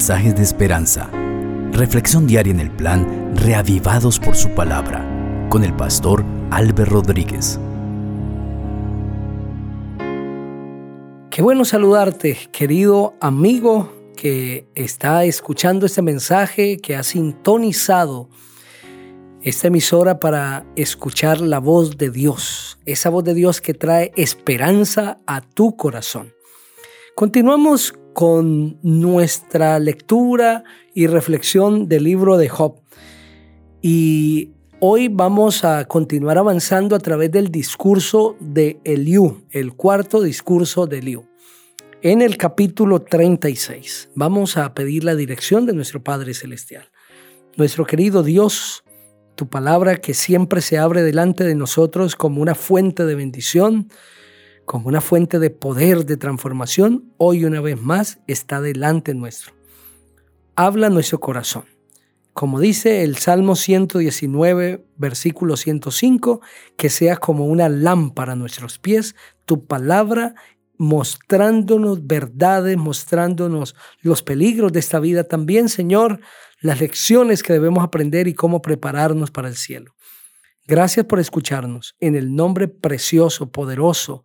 mensajes de esperanza. Reflexión diaria en el plan Reavivados por su palabra con el pastor Álvaro Rodríguez. Qué bueno saludarte, querido amigo que está escuchando este mensaje, que ha sintonizado esta emisora para escuchar la voz de Dios, esa voz de Dios que trae esperanza a tu corazón. Continuamos con nuestra lectura y reflexión del libro de Job. Y hoy vamos a continuar avanzando a través del discurso de Eliú, el cuarto discurso de Eliú. En el capítulo 36 vamos a pedir la dirección de nuestro Padre Celestial. Nuestro querido Dios, tu palabra que siempre se abre delante de nosotros como una fuente de bendición, como una fuente de poder, de transformación, hoy una vez más está delante nuestro. Habla nuestro corazón. Como dice el Salmo 119, versículo 105, que sea como una lámpara a nuestros pies, tu palabra mostrándonos verdades, mostrándonos los peligros de esta vida también, Señor, las lecciones que debemos aprender y cómo prepararnos para el cielo. Gracias por escucharnos. En el nombre precioso, poderoso,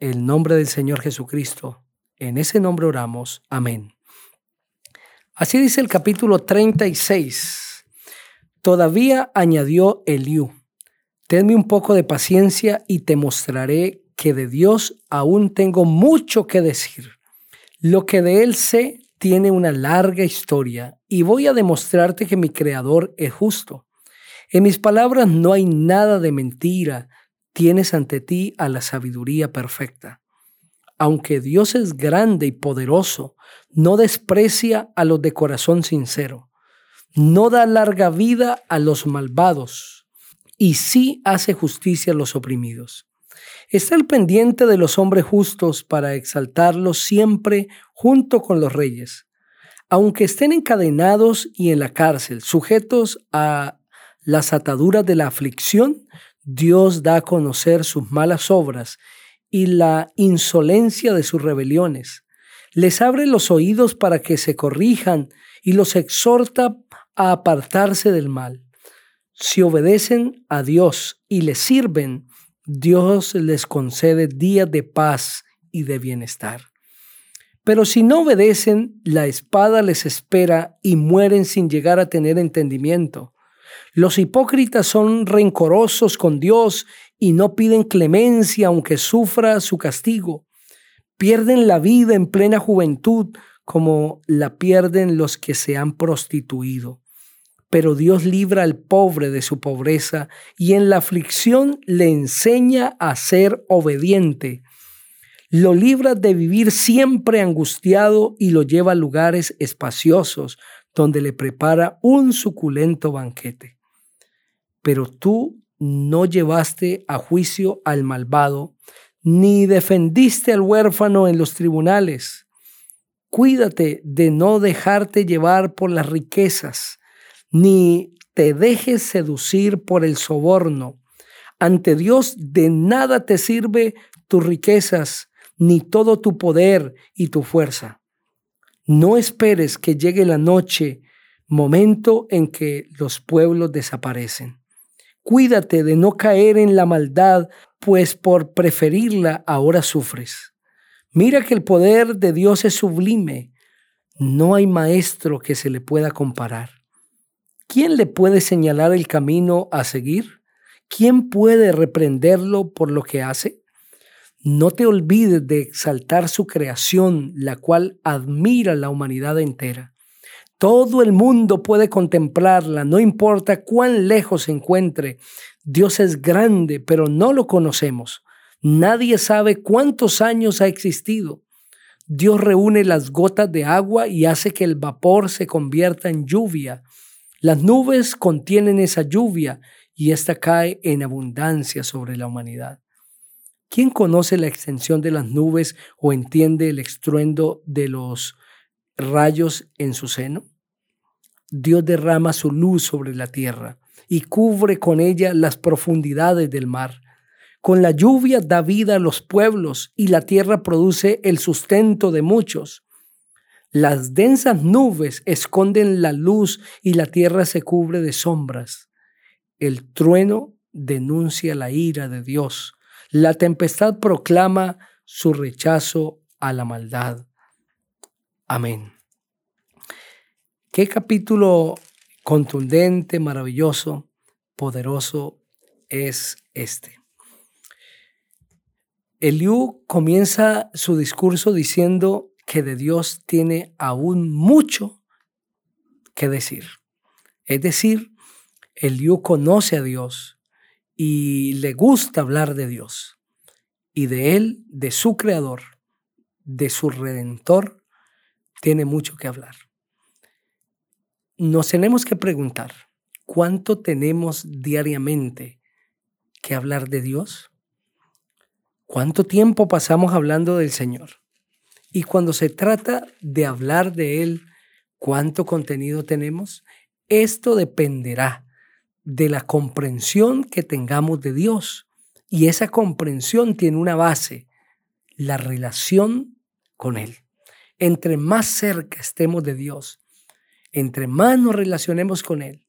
el nombre del Señor Jesucristo. En ese nombre oramos. Amén. Así dice el capítulo 36. Todavía añadió Eliú, tenme un poco de paciencia y te mostraré que de Dios aún tengo mucho que decir. Lo que de Él sé tiene una larga historia y voy a demostrarte que mi Creador es justo. En mis palabras no hay nada de mentira, tienes ante ti a la sabiduría perfecta. Aunque Dios es grande y poderoso, no desprecia a los de corazón sincero, no da larga vida a los malvados y sí hace justicia a los oprimidos. Está al pendiente de los hombres justos para exaltarlos siempre junto con los reyes. Aunque estén encadenados y en la cárcel, sujetos a las ataduras de la aflicción, Dios da a conocer sus malas obras y la insolencia de sus rebeliones. Les abre los oídos para que se corrijan y los exhorta a apartarse del mal. Si obedecen a Dios y le sirven, Dios les concede días de paz y de bienestar. Pero si no obedecen, la espada les espera y mueren sin llegar a tener entendimiento. Los hipócritas son rencorosos con Dios y no piden clemencia aunque sufra su castigo. Pierden la vida en plena juventud como la pierden los que se han prostituido pero Dios libra al pobre de su pobreza y en la aflicción le enseña a ser obediente. Lo libra de vivir siempre angustiado y lo lleva a lugares espaciosos donde le prepara un suculento banquete. Pero tú no llevaste a juicio al malvado, ni defendiste al huérfano en los tribunales. Cuídate de no dejarte llevar por las riquezas ni te dejes seducir por el soborno. Ante Dios de nada te sirve tus riquezas, ni todo tu poder y tu fuerza. No esperes que llegue la noche, momento en que los pueblos desaparecen. Cuídate de no caer en la maldad, pues por preferirla ahora sufres. Mira que el poder de Dios es sublime. No hay maestro que se le pueda comparar. ¿Quién le puede señalar el camino a seguir? ¿Quién puede reprenderlo por lo que hace? No te olvides de exaltar su creación, la cual admira la humanidad entera. Todo el mundo puede contemplarla, no importa cuán lejos se encuentre. Dios es grande, pero no lo conocemos. Nadie sabe cuántos años ha existido. Dios reúne las gotas de agua y hace que el vapor se convierta en lluvia. Las nubes contienen esa lluvia y ésta cae en abundancia sobre la humanidad. ¿Quién conoce la extensión de las nubes o entiende el estruendo de los rayos en su seno? Dios derrama su luz sobre la tierra y cubre con ella las profundidades del mar. Con la lluvia da vida a los pueblos y la tierra produce el sustento de muchos. Las densas nubes esconden la luz y la tierra se cubre de sombras. El trueno denuncia la ira de Dios. La tempestad proclama su rechazo a la maldad. Amén. Qué capítulo contundente, maravilloso, poderoso es este. Eliú comienza su discurso diciendo que de Dios tiene aún mucho que decir. Es decir, Eliú conoce a Dios y le gusta hablar de Dios y de Él, de su Creador, de su Redentor, tiene mucho que hablar nos tenemos que preguntar, ¿cuánto tenemos diariamente que hablar de Dios? ¿Cuánto tiempo pasamos hablando del Señor? Y cuando se trata de hablar de Él, ¿cuánto contenido tenemos? Esto dependerá de la comprensión que tengamos de Dios. Y esa comprensión tiene una base, la relación con Él. Entre más cerca estemos de Dios, entre más nos relacionemos con Él,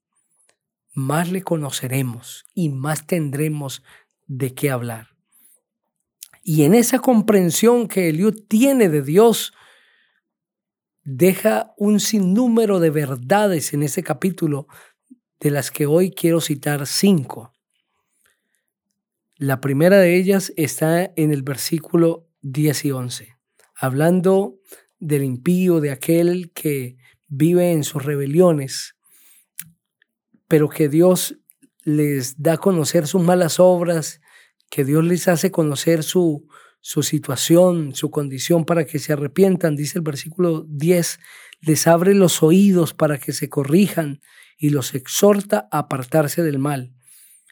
más le conoceremos y más tendremos de qué hablar. Y en esa comprensión que Eliud tiene de Dios, deja un sinnúmero de verdades en ese capítulo, de las que hoy quiero citar cinco. La primera de ellas está en el versículo 10 y 11, hablando del impío, de aquel que vive en sus rebeliones, pero que Dios les da a conocer sus malas obras, que Dios les hace conocer su, su situación, su condición para que se arrepientan, dice el versículo 10, les abre los oídos para que se corrijan y los exhorta a apartarse del mal.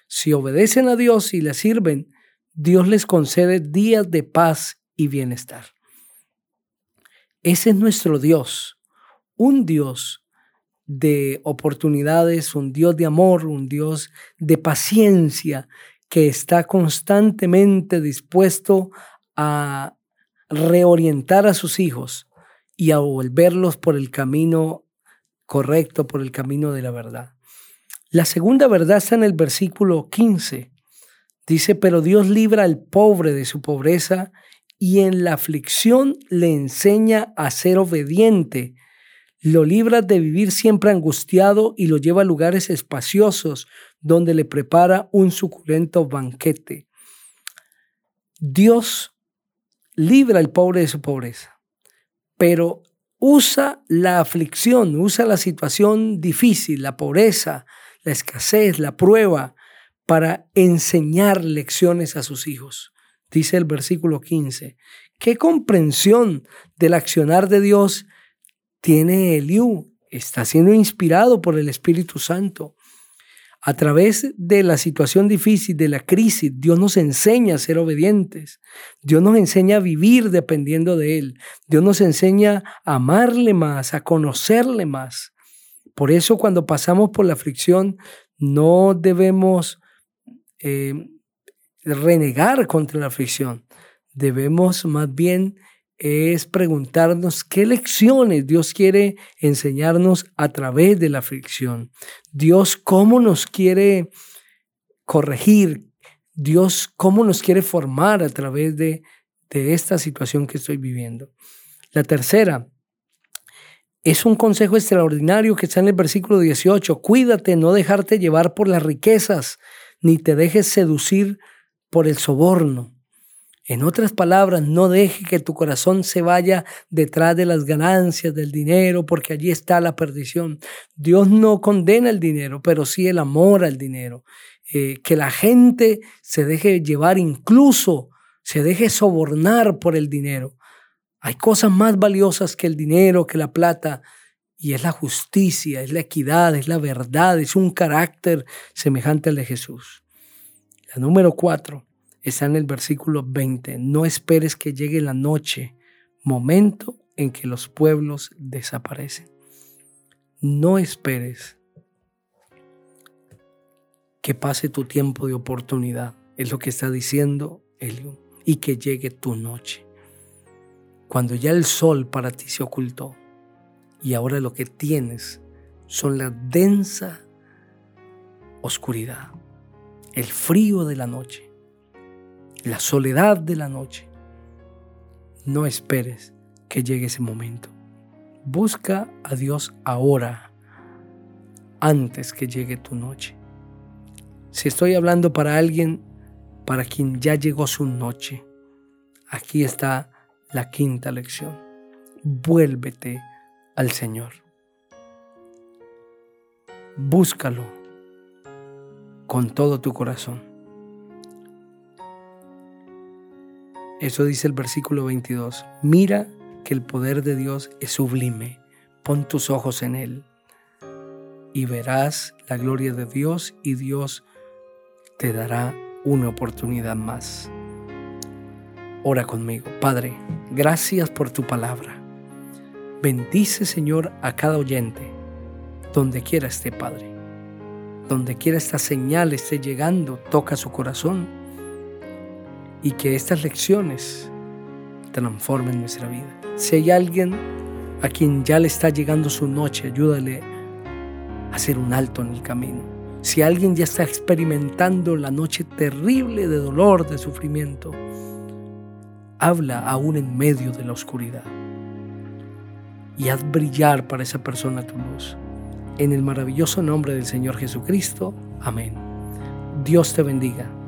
Si obedecen a Dios y le sirven, Dios les concede días de paz y bienestar. Ese es nuestro Dios, un Dios de oportunidades, un Dios de amor, un Dios de paciencia que está constantemente dispuesto a reorientar a sus hijos y a volverlos por el camino correcto, por el camino de la verdad. La segunda verdad está en el versículo 15. Dice, pero Dios libra al pobre de su pobreza y en la aflicción le enseña a ser obediente lo libra de vivir siempre angustiado y lo lleva a lugares espaciosos donde le prepara un suculento banquete. Dios libra al pobre de su pobreza, pero usa la aflicción, usa la situación difícil, la pobreza, la escasez, la prueba, para enseñar lecciones a sus hijos. Dice el versículo 15. Qué comprensión del accionar de Dios tiene Eliú, está siendo inspirado por el Espíritu Santo. A través de la situación difícil, de la crisis, Dios nos enseña a ser obedientes. Dios nos enseña a vivir dependiendo de Él. Dios nos enseña a amarle más, a conocerle más. Por eso cuando pasamos por la aflicción, no debemos eh, renegar contra la aflicción. Debemos más bien es preguntarnos qué lecciones Dios quiere enseñarnos a través de la aflicción. Dios cómo nos quiere corregir. Dios cómo nos quiere formar a través de, de esta situación que estoy viviendo. La tercera es un consejo extraordinario que está en el versículo 18. Cuídate, no dejarte llevar por las riquezas, ni te dejes seducir por el soborno. En otras palabras, no deje que tu corazón se vaya detrás de las ganancias del dinero, porque allí está la perdición. Dios no condena el dinero, pero sí el amor al dinero. Eh, que la gente se deje llevar incluso, se deje sobornar por el dinero. Hay cosas más valiosas que el dinero, que la plata, y es la justicia, es la equidad, es la verdad, es un carácter semejante al de Jesús. La número cuatro, está en el versículo 20. No esperes que llegue la noche, momento en que los pueblos desaparecen. No esperes que pase tu tiempo de oportunidad. Es lo que está diciendo Eliú. Y que llegue tu noche. Cuando ya el sol para ti se ocultó. y ahora lo que tienes son la densa oscuridad, el frío de la noche, la soledad de la noche. No esperes que llegue ese momento. Busca a Dios ahora, antes que llegue tu noche. Si estoy hablando para alguien para quien ya llegó su noche, aquí está la quinta lección. Vuélvete al Señor. Búscalo con todo tu corazón. Eso dice el versículo 22. Mira que el poder de Dios es sublime. Pon tus ojos en Él y verás la gloria de Dios y Dios te dará una oportunidad más. Ora conmigo. Padre, gracias por tu palabra. Bendice, Señor, a cada oyente, donde quiera esté, Padre. Donde quiera esta señal esté llegando, toca su corazón y que estas lecciones transformen nuestra vida. Si hay alguien a quien ya le está llegando su noche, ayúdale a hacer un alto en el camino. Si alguien ya está experimentando la noche terrible de dolor, de sufrimiento, habla aún en medio de la oscuridad y haz brillar para esa persona tu luz. En el maravilloso nombre del Señor Jesucristo. Amén. Dios te bendiga.